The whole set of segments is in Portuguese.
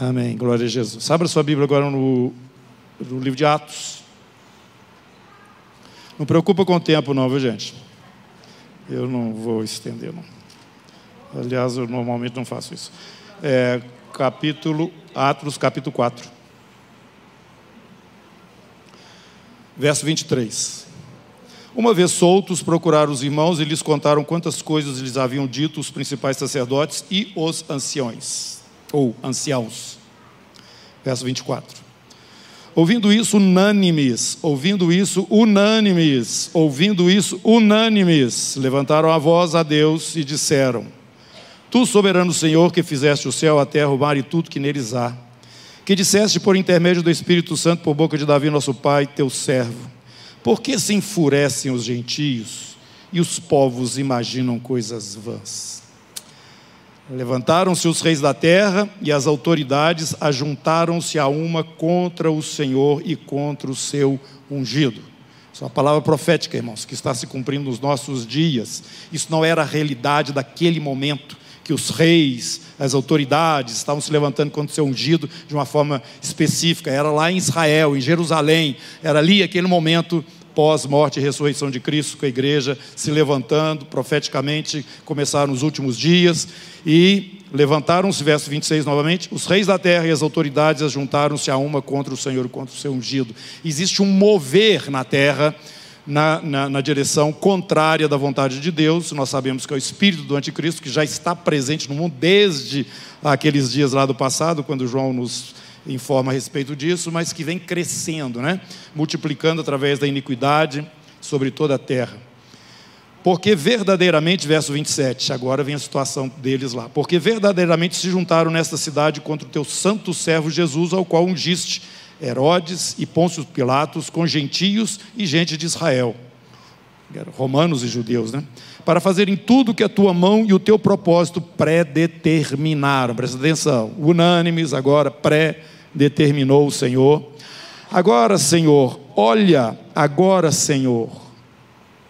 Amém. Glória a Jesus. Abra sua Bíblia agora no, no livro de Atos. Não preocupa com o tempo, não, viu, gente? Eu não vou estender, não. Aliás, eu normalmente não faço isso. É, capítulo, Atos, capítulo 4. Verso 23. Uma vez soltos, procuraram os irmãos e lhes contaram quantas coisas lhes haviam dito os principais sacerdotes e os anciões ou anciãos. Verso 24. Ouvindo isso, unânimes, ouvindo isso, unânimes, ouvindo isso, unânimes, levantaram a voz a Deus e disseram: Tu, soberano Senhor, que fizeste o céu, a terra, o mar e tudo que neles há, que disseste por intermédio do Espírito Santo por boca de Davi, nosso pai, teu servo, por que se enfurecem os gentios e os povos imaginam coisas vãs? Levantaram-se os reis da terra e as autoridades ajuntaram-se a uma contra o Senhor e contra o seu ungido. Isso é uma palavra profética, irmãos, que está se cumprindo nos nossos dias. Isso não era a realidade daquele momento que os reis, as autoridades estavam se levantando contra o seu ungido de uma forma específica. Era lá em Israel, em Jerusalém. Era ali aquele momento pós-morte e ressurreição de Cristo, com a igreja se levantando, profeticamente começaram os últimos dias, e levantaram-se, verso 26 novamente, os reis da terra e as autoridades juntaram-se a uma contra o Senhor, contra o seu ungido. Existe um mover na terra, na, na, na, direção contrária da vontade de Deus. Nós sabemos que é o espírito do anticristo que já está presente no mundo desde aqueles dias lá do passado, quando João nos informa a respeito disso, mas que vem crescendo, né? multiplicando através da iniquidade sobre toda a terra. Porque verdadeiramente, verso 27, agora vem a situação deles lá. Porque verdadeiramente se juntaram nesta cidade contra o teu santo servo Jesus, ao qual ungiste Herodes e Pôncio Pilatos, com gentios e gente de Israel, romanos e judeus, né? Para fazerem tudo que a tua mão e o teu propósito predeterminaram. Presta atenção, unânimes agora, pré determinou o Senhor. Agora, Senhor, olha, agora, Senhor,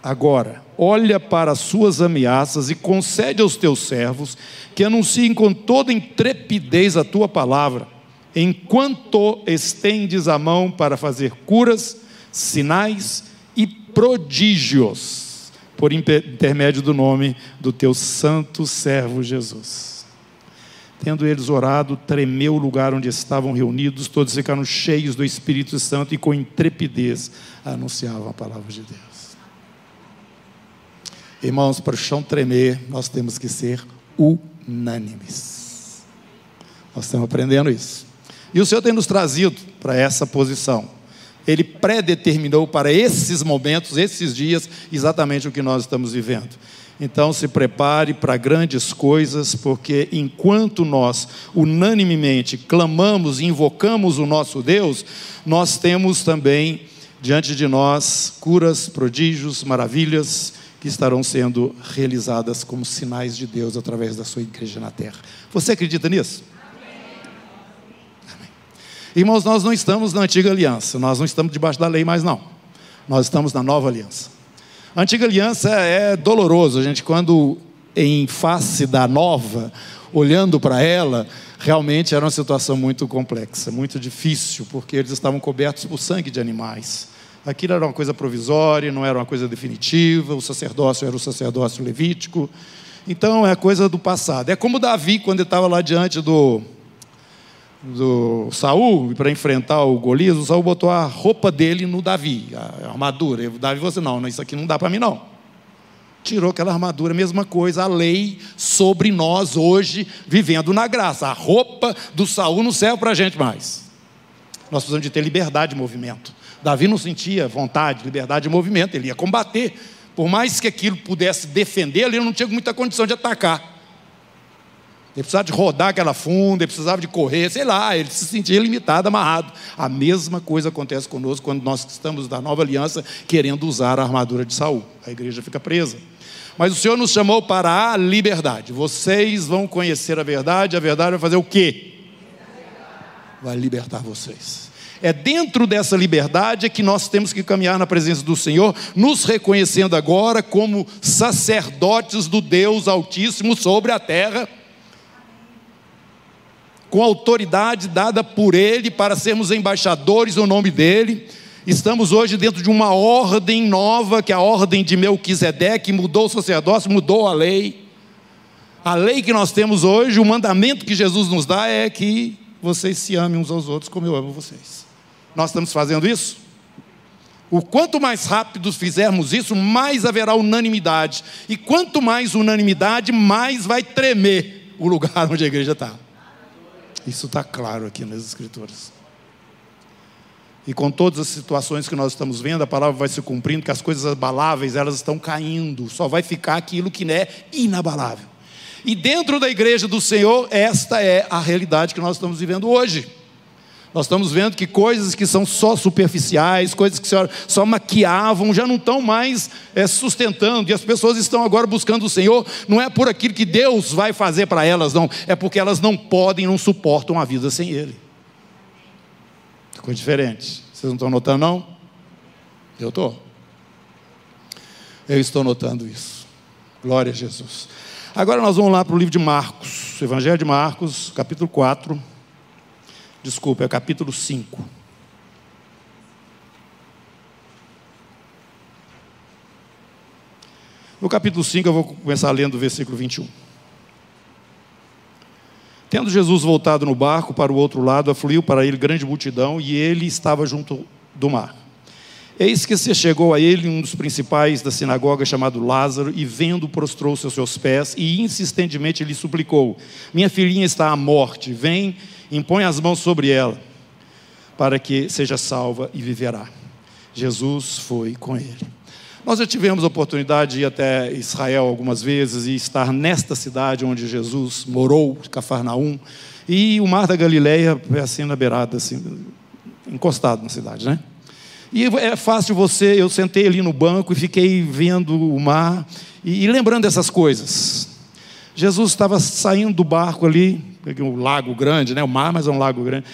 agora, olha para as suas ameaças e concede aos teus servos que anunciem com toda intrepidez a tua palavra, enquanto estendes a mão para fazer curas, sinais e prodígios, por intermédio do nome do teu santo servo Jesus. Tendo eles orado, tremeu o lugar onde estavam reunidos, todos ficaram cheios do Espírito Santo e com intrepidez anunciavam a palavra de Deus. Irmãos, para o chão tremer, nós temos que ser unânimes. Nós estamos aprendendo isso. E o Senhor tem nos trazido para essa posição. Ele predeterminou para esses momentos, esses dias, exatamente o que nós estamos vivendo. Então se prepare para grandes coisas, porque enquanto nós unanimemente clamamos e invocamos o nosso Deus, nós temos também diante de nós curas, prodígios, maravilhas que estarão sendo realizadas como sinais de Deus através da sua igreja na terra. Você acredita nisso? Amém. Irmãos, nós não estamos na antiga aliança, nós não estamos debaixo da lei mais não. Nós estamos na nova aliança. A antiga aliança é doloroso, a gente quando em face da nova, olhando para ela, realmente era uma situação muito complexa, muito difícil, porque eles estavam cobertos por sangue de animais. Aquilo era uma coisa provisória, não era uma coisa definitiva, o sacerdócio era o sacerdócio levítico. Então é coisa do passado. É como Davi, quando ele estava lá diante do, do Saul para enfrentar o Golias, o Saul botou a roupa dele no Davi, a armadura. O Davi falou assim: não, isso aqui não dá para mim não. Tirou aquela armadura, mesma coisa, a lei sobre nós hoje, vivendo na graça. A roupa do Saul não serve para a gente mais. Nós precisamos de ter liberdade de movimento. Davi não sentia vontade, liberdade de movimento, ele ia combater. Por mais que aquilo pudesse defender, ele não tinha muita condição de atacar. Ele precisava de rodar aquela funda, ele precisava de correr, sei lá, ele se sentia limitado, amarrado. A mesma coisa acontece conosco quando nós estamos da nova aliança querendo usar a armadura de Saul. A igreja fica presa. Mas o Senhor nos chamou para a liberdade. Vocês vão conhecer a verdade, a verdade vai fazer o quê? Vai libertar vocês. É dentro dessa liberdade que nós temos que caminhar na presença do Senhor, nos reconhecendo agora como sacerdotes do Deus Altíssimo sobre a terra com autoridade dada por Ele para sermos embaixadores no nome dEle. Estamos hoje dentro de uma ordem nova, que é a ordem de Melquisedeque, mudou o sacerdócio, mudou a lei. A lei que nós temos hoje, o mandamento que Jesus nos dá é que vocês se amem uns aos outros como eu amo vocês. Nós estamos fazendo isso? O quanto mais rápido fizermos isso, mais haverá unanimidade. E quanto mais unanimidade, mais vai tremer o lugar onde a igreja está. Isso está claro aqui nas Escrituras. E com todas as situações que nós estamos vendo, a palavra vai se cumprindo, que as coisas abaláveis elas estão caindo, só vai ficar aquilo que é inabalável. E dentro da igreja do Senhor, esta é a realidade que nós estamos vivendo hoje. Nós estamos vendo que coisas que são só superficiais, coisas que só maquiavam, já não estão mais é, sustentando, e as pessoas estão agora buscando o Senhor, não é por aquilo que Deus vai fazer para elas, não, é porque elas não podem, não suportam a vida sem Ele. Ficou diferente. Vocês não estão notando, não? Eu estou. Eu estou notando isso. Glória a Jesus. Agora nós vamos lá para o livro de Marcos, Evangelho de Marcos, capítulo 4. Desculpa, é capítulo 5. No capítulo 5, eu vou começar lendo o versículo 21. Tendo Jesus voltado no barco para o outro lado, afluiu para ele grande multidão e ele estava junto do mar. Eis que se chegou a ele um dos principais da sinagoga, chamado Lázaro, e vendo, prostrou-se aos seus pés e insistentemente lhe suplicou: Minha filhinha está à morte, vem impõe as mãos sobre ela, para que seja salva e viverá. Jesus foi com ele. Nós já tivemos a oportunidade de ir até Israel algumas vezes e estar nesta cidade onde Jesus morou, Cafarnaum, e o mar da Galileia é assim na beirada, assim, encostado na cidade, né? E é fácil você, eu sentei ali no banco e fiquei vendo o mar e, e lembrando dessas coisas. Jesus estava saindo do barco ali, um lago grande, né? o mar, mas é um lago grande.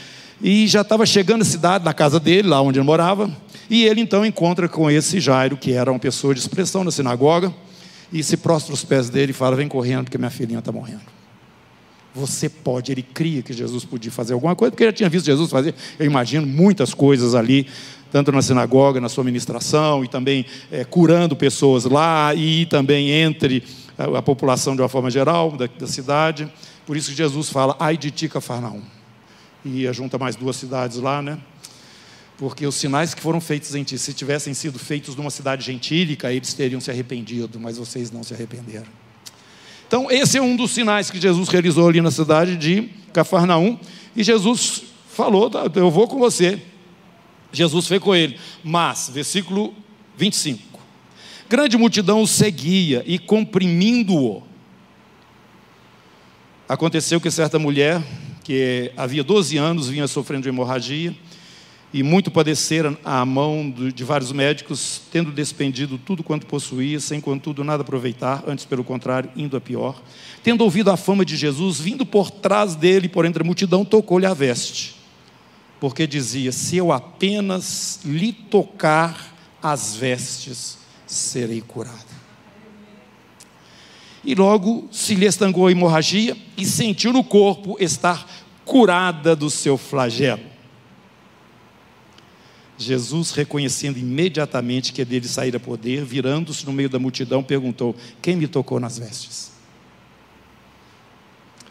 E já estava chegando à cidade, na casa dele, lá onde ele morava. E ele então encontra com esse Jairo, que era uma pessoa de expressão na sinagoga, e se prostra os pés dele e fala: Vem correndo, porque minha filhinha está morrendo. Você pode, ele cria que Jesus podia fazer alguma coisa, porque ele já tinha visto Jesus fazer, eu imagino, muitas coisas ali, tanto na sinagoga, na sua ministração, e também é, curando pessoas lá, e também entre a, a população de uma forma geral da, da cidade. Por isso que Jesus fala, ai de ti, Cafarnaum. E junta mais duas cidades lá, né? Porque os sinais que foram feitos em ti, se tivessem sido feitos numa cidade gentílica, eles teriam se arrependido, mas vocês não se arrependeram. Então, esse é um dos sinais que Jesus realizou ali na cidade de Cafarnaum. E Jesus falou: tá, Eu vou com você. Jesus foi com ele. Mas, versículo 25: Grande multidão o seguia e comprimindo-o, Aconteceu que certa mulher, que havia 12 anos, vinha sofrendo de hemorragia, e muito padecera à mão de vários médicos, tendo despendido tudo quanto possuía, sem contudo nada aproveitar, antes pelo contrário, indo a pior. Tendo ouvido a fama de Jesus, vindo por trás dele, por entre a multidão, tocou-lhe a veste. Porque dizia: Se eu apenas lhe tocar as vestes, serei curado e logo se lhe estangou a hemorragia e sentiu no corpo estar curada do seu flagelo. Jesus, reconhecendo imediatamente que dele saíra poder, virando-se no meio da multidão, perguntou: Quem me tocou nas vestes?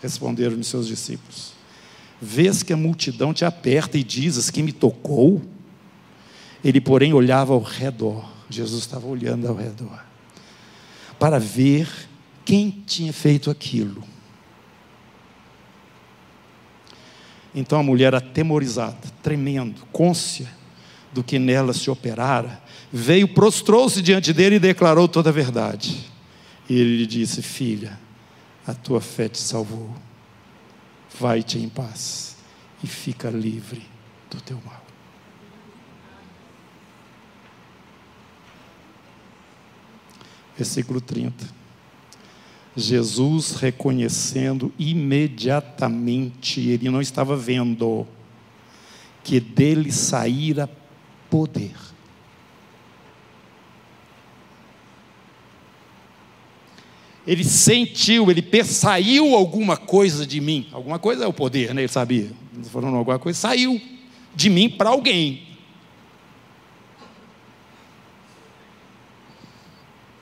Responderam-lhe seus discípulos: Vês que a multidão te aperta e dizes: Quem me tocou? Ele, porém, olhava ao redor. Jesus estava olhando ao redor para ver quem tinha feito aquilo. Então a mulher, atemorizada, tremendo, côncia do que nela se operara, veio, prostrou-se diante dele e declarou toda a verdade. E ele lhe disse: Filha, a tua fé te salvou. Vai-te em paz e fica livre do teu mal. Versículo 30. Jesus reconhecendo imediatamente, ele não estava vendo, que dele saíra poder. Ele sentiu, ele saiu alguma coisa de mim. Alguma coisa é o poder, né? Ele sabia. Falando alguma coisa, saiu de mim para alguém.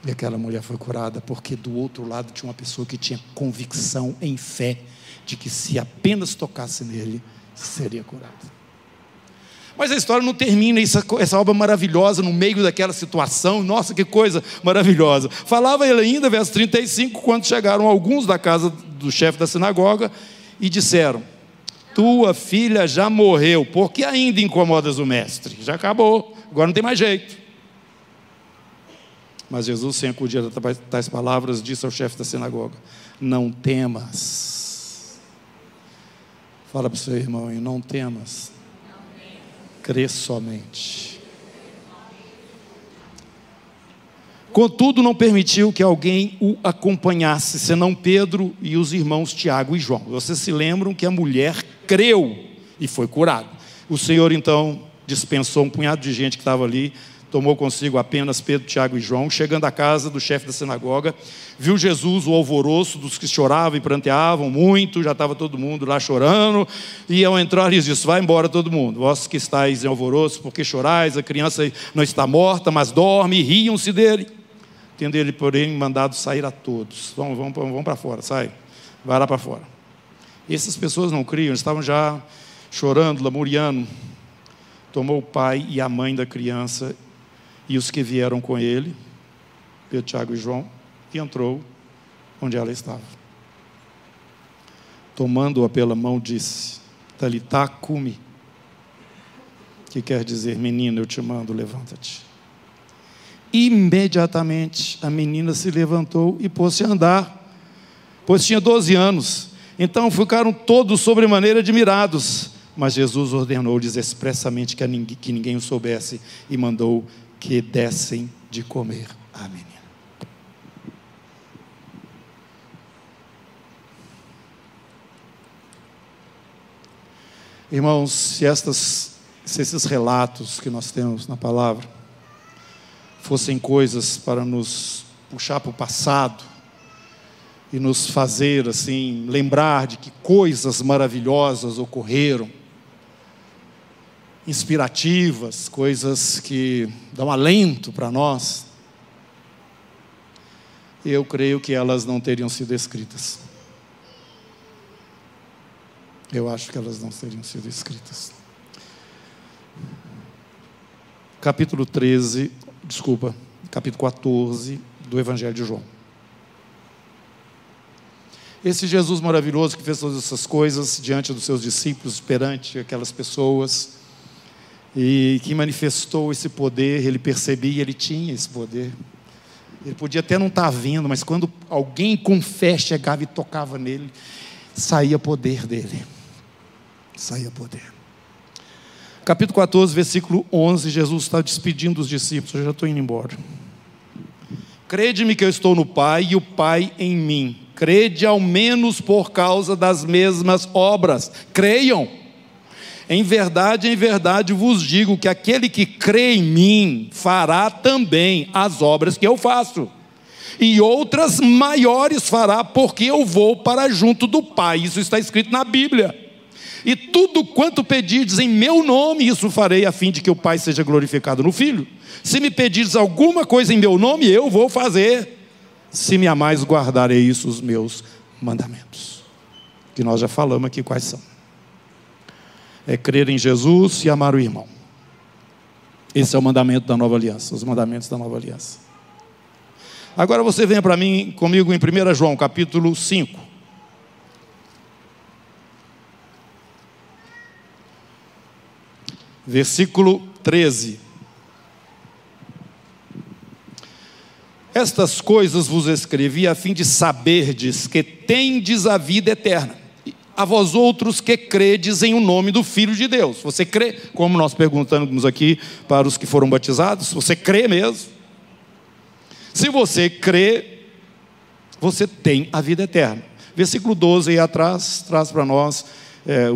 E aquela mulher foi curada porque do outro lado tinha uma pessoa que tinha convicção em fé de que se apenas tocasse nele, seria curado. Mas a história não termina, essa, essa obra maravilhosa no meio daquela situação, nossa, que coisa maravilhosa. Falava ele ainda, verso 35, quando chegaram alguns da casa do chefe da sinagoga e disseram: Tua filha já morreu, por que ainda incomodas o mestre? Já acabou, agora não tem mais jeito. Mas Jesus, sem acudir a tais palavras, disse ao chefe da sinagoga: Não temas. Fala para o seu irmão, não temas crê somente. Contudo, não permitiu que alguém o acompanhasse, senão Pedro e os irmãos Tiago e João. Vocês se lembram que a mulher creu e foi curada. O Senhor então dispensou um punhado de gente que estava ali tomou consigo apenas Pedro, Tiago e João. Chegando à casa do chefe da sinagoga, viu Jesus o alvoroço dos que choravam e pranteavam muito, já estava todo mundo lá chorando. E ao entrar, eles disse: Vai embora todo mundo, vós que estáis em alvoroço, porque chorais? A criança não está morta, mas dorme, e riam-se dele. Tendo ele, porém, mandado sair a todos. Vamos, vamos, vamos para fora, sai, vai lá para fora. E essas pessoas não criam, estavam já chorando, lamuriando. Tomou o pai e a mãe da criança e os que vieram com ele, Pedro, Tiago e João, e entrou onde ela estava. Tomando-a pela mão, disse: Talitá cumi, que quer dizer, menina, eu te mando, levanta-te. Imediatamente a menina se levantou e pôs-se a andar, pois tinha 12 anos. Então ficaram todos sobremaneira admirados. Mas Jesus ordenou-lhes expressamente que ninguém, que ninguém o soubesse e mandou que dessem de comer à menina. Irmãos, se, estas, se esses relatos que nós temos na palavra fossem coisas para nos puxar para o passado e nos fazer assim lembrar de que coisas maravilhosas ocorreram, inspirativas, coisas que dão alento para nós, eu creio que elas não teriam sido escritas. Eu acho que elas não teriam sido escritas. Capítulo 13, desculpa, capítulo 14 do Evangelho de João. Esse Jesus maravilhoso que fez todas essas coisas diante dos seus discípulos, perante aquelas pessoas, e que manifestou esse poder, ele percebia, ele tinha esse poder. Ele podia até não estar tá vendo, mas quando alguém com fé chegava e tocava nele, saía poder dele. Saía poder. Capítulo 14, versículo 11, Jesus está despedindo os discípulos, eu já estou indo embora. Crede-me que eu estou no Pai e o Pai em mim. Crede ao menos por causa das mesmas obras. Creiam. Em verdade, em verdade vos digo que aquele que crê em mim fará também as obras que eu faço. E outras maiores fará, porque eu vou para junto do Pai. Isso está escrito na Bíblia. E tudo quanto pedirdes em meu nome, isso farei, a fim de que o Pai seja glorificado no Filho. Se me pedirdes alguma coisa em meu nome, eu vou fazer. Se me amais, guardarei isso, os meus mandamentos. Que nós já falamos aqui quais são é crer em Jesus e amar o irmão. Esse é o mandamento da nova aliança, os mandamentos da nova aliança. Agora você vem para mim comigo em 1 João, capítulo 5. Versículo 13. Estas coisas vos escrevi a fim de saberdes que tendes a vida eterna a vós outros que credes em o nome do Filho de Deus. Você crê, como nós perguntamos aqui para os que foram batizados, você crê mesmo? Se você crê, você tem a vida eterna. Versículo 12 aí atrás traz para nós é,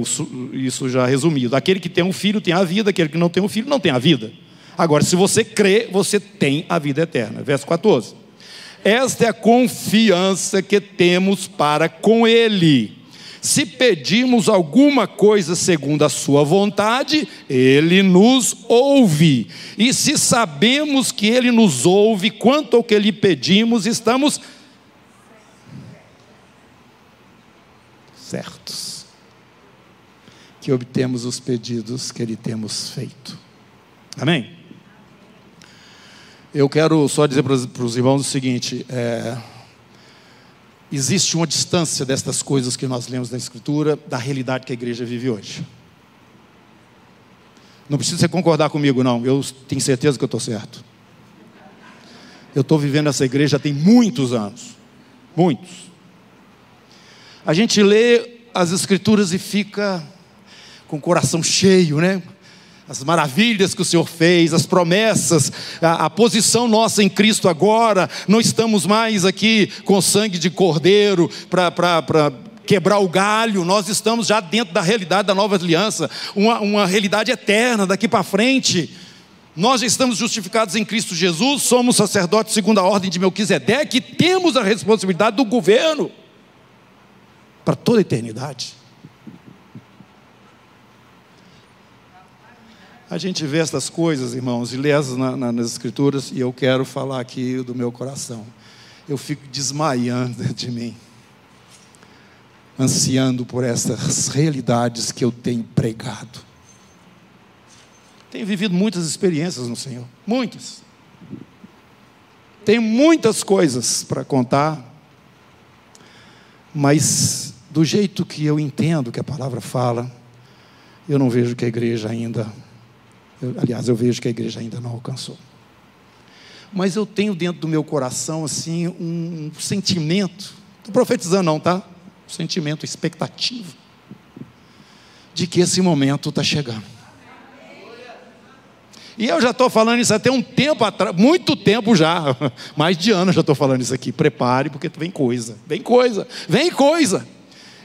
isso já resumido. Aquele que tem um filho tem a vida, aquele que não tem um filho não tem a vida. Agora, se você crê, você tem a vida eterna. Verso 14. Esta é a confiança que temos para com Ele. Se pedimos alguma coisa segundo a Sua vontade, Ele nos ouve. E se sabemos que Ele nos ouve quanto ao que lhe pedimos, estamos certos que obtemos os pedidos que Ele temos feito. Amém? Eu quero só dizer para os irmãos o seguinte: é, existe uma distância destas coisas que nós lemos na Escritura da realidade que a igreja vive hoje. Não precisa você concordar comigo, não. Eu tenho certeza que eu estou certo. Eu estou vivendo essa igreja tem muitos anos. Muitos. A gente lê as Escrituras e fica com o coração cheio, né? As maravilhas que o Senhor fez, as promessas, a, a, posição nossa em Cristo agora, não estamos mais aqui com sangue de cordeiro para quebrar o galho, nós estamos já dentro da realidade da nova aliança, uma, uma realidade eterna daqui para frente. Nós já estamos justificados em Cristo Jesus, somos sacerdotes segundo a ordem de Melquisedeque e temos a responsabilidade do governo para toda a eternidade. A gente vê essas coisas, irmãos, e lê na, na, nas Escrituras, e eu quero falar aqui do meu coração. Eu fico desmaiando de mim, ansiando por essas realidades que eu tenho pregado. Tenho vivido muitas experiências no Senhor, muitas. Tenho muitas coisas para contar, mas do jeito que eu entendo que a palavra fala, eu não vejo que a igreja ainda eu, aliás, eu vejo que a igreja ainda não alcançou. Mas eu tenho dentro do meu coração, assim, um sentimento, estou profetizando não, tá? Um sentimento, expectativa, de que esse momento está chegando. E eu já estou falando isso até um tempo atrás, muito tempo já, mais de ano já estou falando isso aqui. Prepare, porque vem coisa, vem coisa, vem coisa.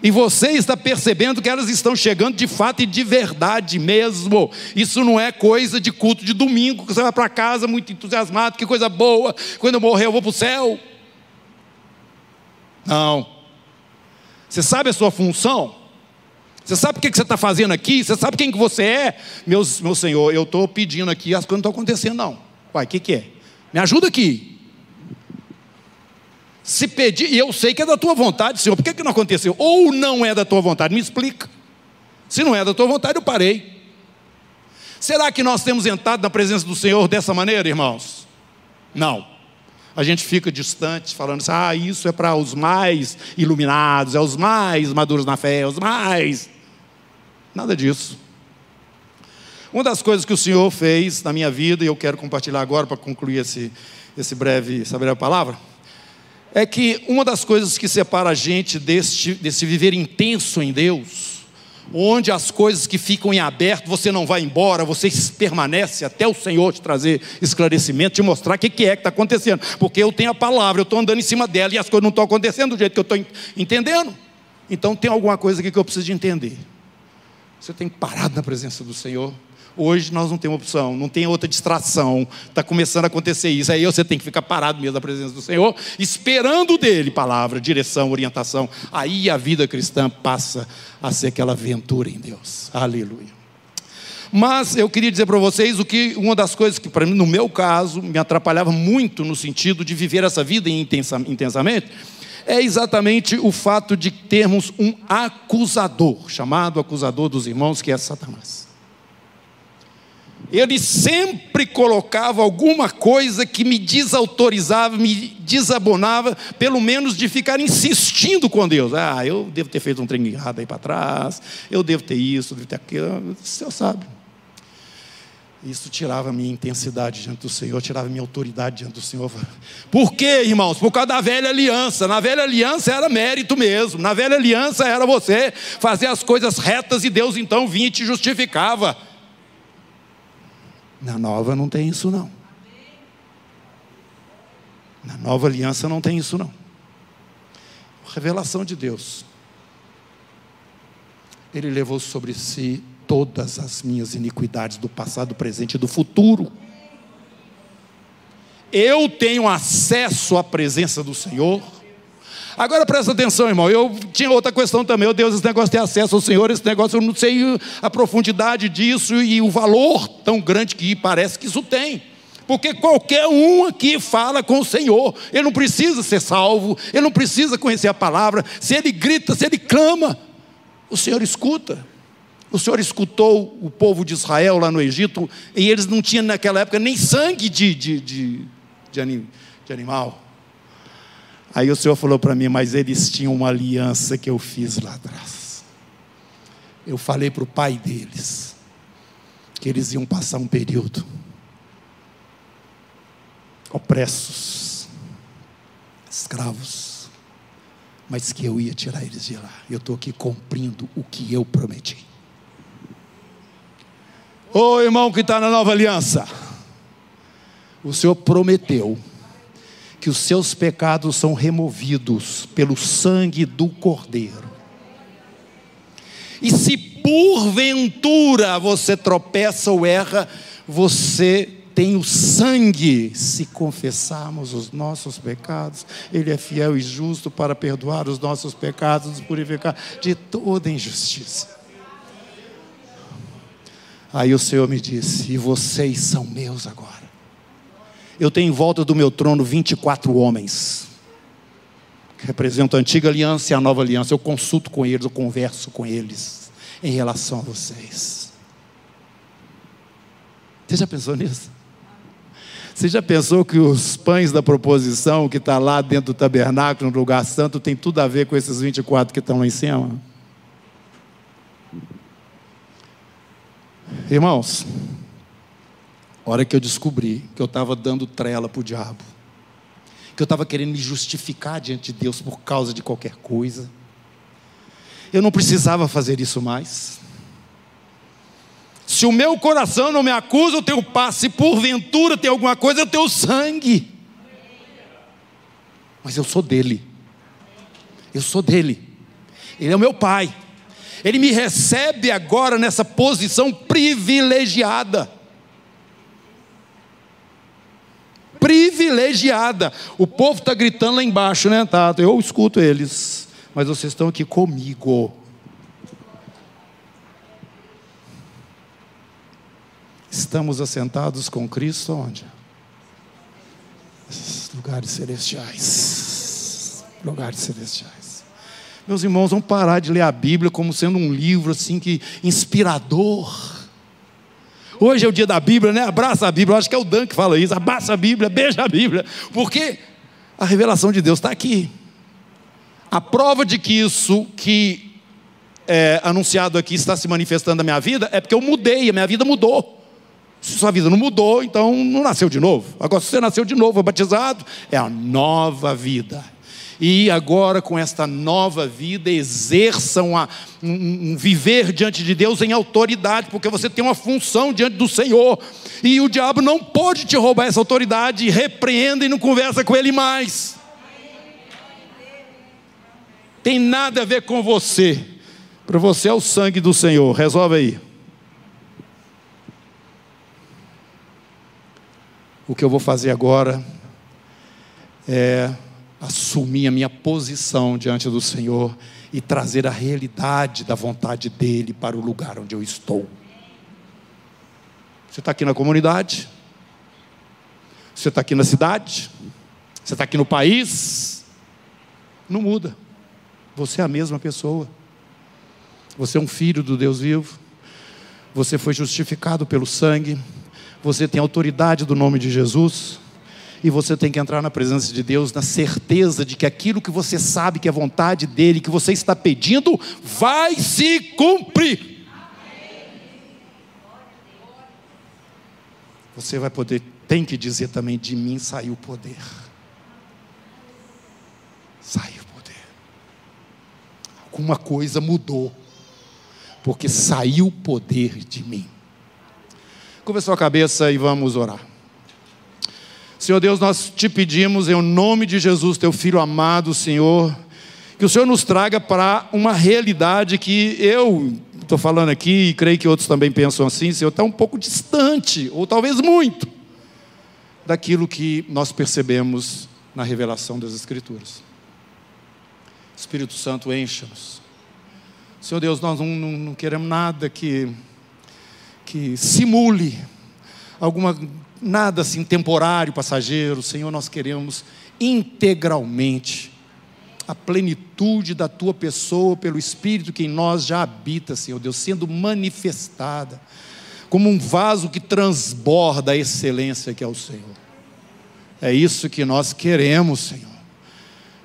E você está percebendo que elas estão chegando de fato e de verdade mesmo. Isso não é coisa de culto de domingo, que você vai para casa muito entusiasmado, que coisa boa, quando eu morrer eu vou para o céu. Não. Você sabe a sua função? Você sabe o que você está fazendo aqui? Você sabe quem que você é? Meu, meu Senhor, eu estou pedindo aqui, as coisas não estão acontecendo, não. Pai, o que, que é? Me ajuda aqui. Se pedir, e eu sei que é da tua vontade, Senhor, por que, que não aconteceu? Ou não é da tua vontade, me explica. Se não é da tua vontade, eu parei. Será que nós temos entrado na presença do Senhor dessa maneira, irmãos? Não. A gente fica distante, falando assim: ah, isso é para os mais iluminados, é os mais maduros na fé, é os mais. Nada disso. Uma das coisas que o Senhor fez na minha vida, e eu quero compartilhar agora para concluir esse, esse breve, essa breve palavra é que uma das coisas que separa a gente desse, desse viver intenso em Deus, onde as coisas que ficam em aberto, você não vai embora, você permanece até o Senhor te trazer esclarecimento, te mostrar o que, que é que está acontecendo, porque eu tenho a palavra, eu estou andando em cima dela e as coisas não estão acontecendo do jeito que eu estou entendendo. Então tem alguma coisa aqui que eu preciso de entender. Você tem parado na presença do Senhor Hoje nós não temos opção, não tem outra distração. Está começando a acontecer isso. Aí você tem que ficar parado mesmo na presença do Senhor, esperando dele palavra, direção, orientação. Aí a vida cristã passa a ser aquela aventura em Deus. Aleluia. Mas eu queria dizer para vocês o que uma das coisas que, para mim, no meu caso, me atrapalhava muito no sentido de viver essa vida intensamente, é exatamente o fato de termos um acusador, chamado acusador dos irmãos, que é Satanás ele sempre colocava alguma coisa que me desautorizava, me desabonava, pelo menos de ficar insistindo com Deus. Ah, eu devo ter feito um trem errado aí para trás, eu devo ter isso, devo ter aquilo, o Senhor sabe. Isso tirava a minha intensidade diante do Senhor, tirava a minha autoridade diante do Senhor. Por quê, irmãos? Por causa da velha aliança. Na velha aliança era mérito mesmo. Na velha aliança era você fazer as coisas retas e Deus então vinha e te justificava. Na nova não tem isso não. Na nova aliança não tem isso não. Revelação de Deus. Ele levou sobre si todas as minhas iniquidades do passado, do presente e do futuro. Eu tenho acesso à presença do Senhor. Agora presta atenção, irmão. Eu tinha outra questão também. Oh, Deus, esse negócio ter acesso ao Senhor, esse negócio, eu não sei a profundidade disso e o valor tão grande que parece que isso tem. Porque qualquer um aqui fala com o Senhor, ele não precisa ser salvo, ele não precisa conhecer a palavra. Se ele grita, se ele clama, o Senhor escuta. O Senhor escutou o povo de Israel lá no Egito, e eles não tinham naquela época nem sangue de, de, de, de, anim, de animal. Aí o Senhor falou para mim, mas eles tinham uma aliança que eu fiz lá atrás. Eu falei para o pai deles que eles iam passar um período opressos, escravos, mas que eu ia tirar eles de lá. Eu estou aqui cumprindo o que eu prometi. Ô irmão que está na nova aliança, o Senhor prometeu que os seus pecados são removidos pelo sangue do Cordeiro. E se porventura você tropeça ou erra, você tem o sangue. Se confessarmos os nossos pecados, Ele é fiel e justo para perdoar os nossos pecados e purificar de toda injustiça. Aí o Senhor me disse: E vocês são meus agora. Eu tenho em volta do meu trono 24 homens, que representam a antiga aliança e a nova aliança. Eu consulto com eles, eu converso com eles em relação a vocês. Você já pensou nisso? Você já pensou que os pães da proposição que está lá dentro do tabernáculo, no lugar santo, tem tudo a ver com esses 24 que estão lá em cima? Irmãos, hora que eu descobri que eu estava dando trela para o diabo, que eu estava querendo me justificar diante de Deus por causa de qualquer coisa, eu não precisava fazer isso mais. Se o meu coração não me acusa, eu tenho paz. Se porventura tem alguma coisa, eu tenho sangue. Mas eu sou dele. Eu sou dele. Ele é o meu pai. Ele me recebe agora nessa posição privilegiada. Privilegiada. O povo está gritando lá embaixo, né? Tá, eu escuto eles, mas vocês estão aqui comigo. Estamos assentados com Cristo onde? Lugares celestiais. Lugares celestiais. Meus irmãos, vamos parar de ler a Bíblia como sendo um livro assim que inspirador Hoje é o dia da Bíblia, né? Abraça a Bíblia. Eu acho que é o Dan que fala isso. Abraça a Bíblia, beija a Bíblia. Porque a revelação de Deus está aqui. A prova de que isso que é anunciado aqui está se manifestando na minha vida é porque eu mudei, a minha vida mudou. Se sua vida não mudou, então não nasceu de novo. Agora, se você nasceu de novo, é batizado, é a nova vida e agora com esta nova vida exerçam a, um, um, viver diante de Deus em autoridade, porque você tem uma função diante do Senhor, e o diabo não pode te roubar essa autoridade, repreenda e não conversa com ele mais. Tem nada a ver com você, para você é o sangue do Senhor, resolve aí. O que eu vou fazer agora é assumir a minha posição diante do Senhor e trazer a realidade da vontade dEle para o lugar onde eu estou. Você está aqui na comunidade? Você está aqui na cidade? Você está aqui no país? Não muda. Você é a mesma pessoa. Você é um filho do Deus vivo. Você foi justificado pelo sangue. Você tem autoridade do nome de Jesus e você tem que entrar na presença de Deus na certeza de que aquilo que você sabe que é vontade dele, que você está pedindo, vai se cumprir. Você vai poder, tem que dizer também: de mim saiu o poder. Saiu o poder. Alguma coisa mudou, porque saiu o poder de mim. Curva sua cabeça e vamos orar. Senhor Deus, nós te pedimos em nome de Jesus, teu filho amado, Senhor, que o Senhor nos traga para uma realidade que eu estou falando aqui e creio que outros também pensam assim, Senhor, está um pouco distante, ou talvez muito. daquilo que nós percebemos na revelação das Escrituras. Espírito Santo, encha-nos. Senhor Deus, nós não, não, não, queremos nada que, que simule alguma nada assim temporário, passageiro. Senhor, nós queremos integralmente a plenitude da tua pessoa pelo Espírito que em nós já habita, Senhor Deus, sendo manifestada como um vaso que transborda a excelência que é o Senhor. É isso que nós queremos, Senhor.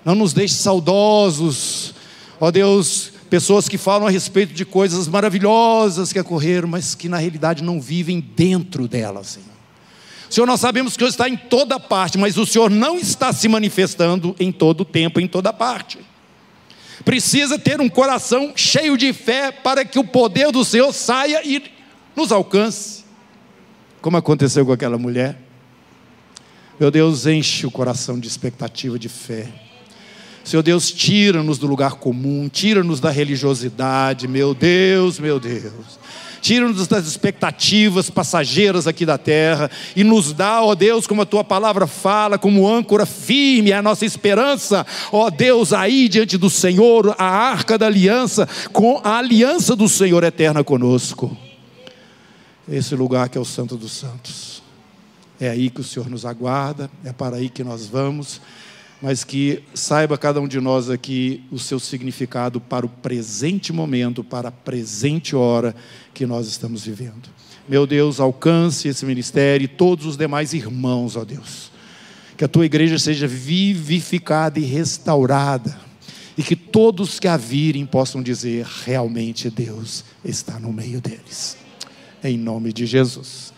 Não nos deixe saudosos, ó Deus, pessoas que falam a respeito de coisas maravilhosas que ocorreram, mas que na realidade não vivem dentro delas, Senhor. Senhor, nós sabemos que o Senhor está em toda parte, mas o Senhor não está se manifestando em todo tempo, em toda parte. Precisa ter um coração cheio de fé para que o poder do Senhor saia e nos alcance, como aconteceu com aquela mulher. Meu Deus, enche o coração de expectativa de fé. Senhor Deus, tira-nos do lugar comum, tira-nos da religiosidade, meu Deus, meu Deus tira-nos das expectativas passageiras aqui da terra e nos dá, ó Deus, como a tua palavra fala, como âncora firme é a nossa esperança, ó Deus, aí diante do Senhor, a arca da aliança, com a aliança do Senhor eterna conosco. Esse lugar que é o Santo dos Santos. É aí que o Senhor nos aguarda, é para aí que nós vamos mas que saiba cada um de nós aqui o seu significado para o presente momento, para a presente hora que nós estamos vivendo. Meu Deus, alcance esse ministério e todos os demais irmãos, ó Deus. Que a tua igreja seja vivificada e restaurada. E que todos que a virem possam dizer: realmente Deus está no meio deles. Em nome de Jesus.